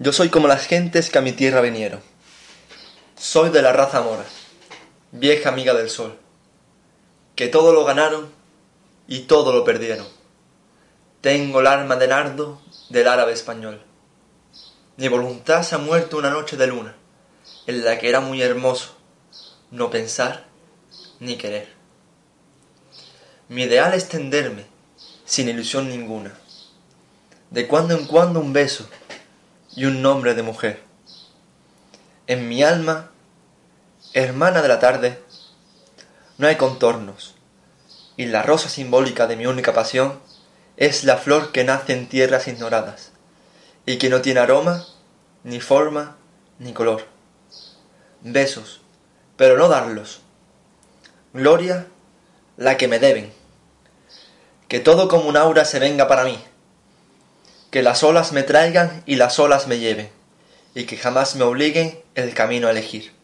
Yo soy como las gentes que a mi tierra vinieron. Soy de la raza mora, vieja amiga del sol, que todo lo ganaron y todo lo perdieron. Tengo el arma de nardo del árabe español. Mi voluntad se ha muerto una noche de luna, en la que era muy hermoso no pensar ni querer. Mi ideal es tenderme, sin ilusión ninguna. De cuando en cuando un beso y un nombre de mujer. En mi alma, hermana de la tarde, no hay contornos, y la rosa simbólica de mi única pasión es la flor que nace en tierras ignoradas, y que no tiene aroma, ni forma, ni color. Besos, pero no darlos. Gloria, la que me deben. Que todo como un aura se venga para mí que las olas me traigan y las olas me lleven, y que jamás me obliguen el camino a elegir.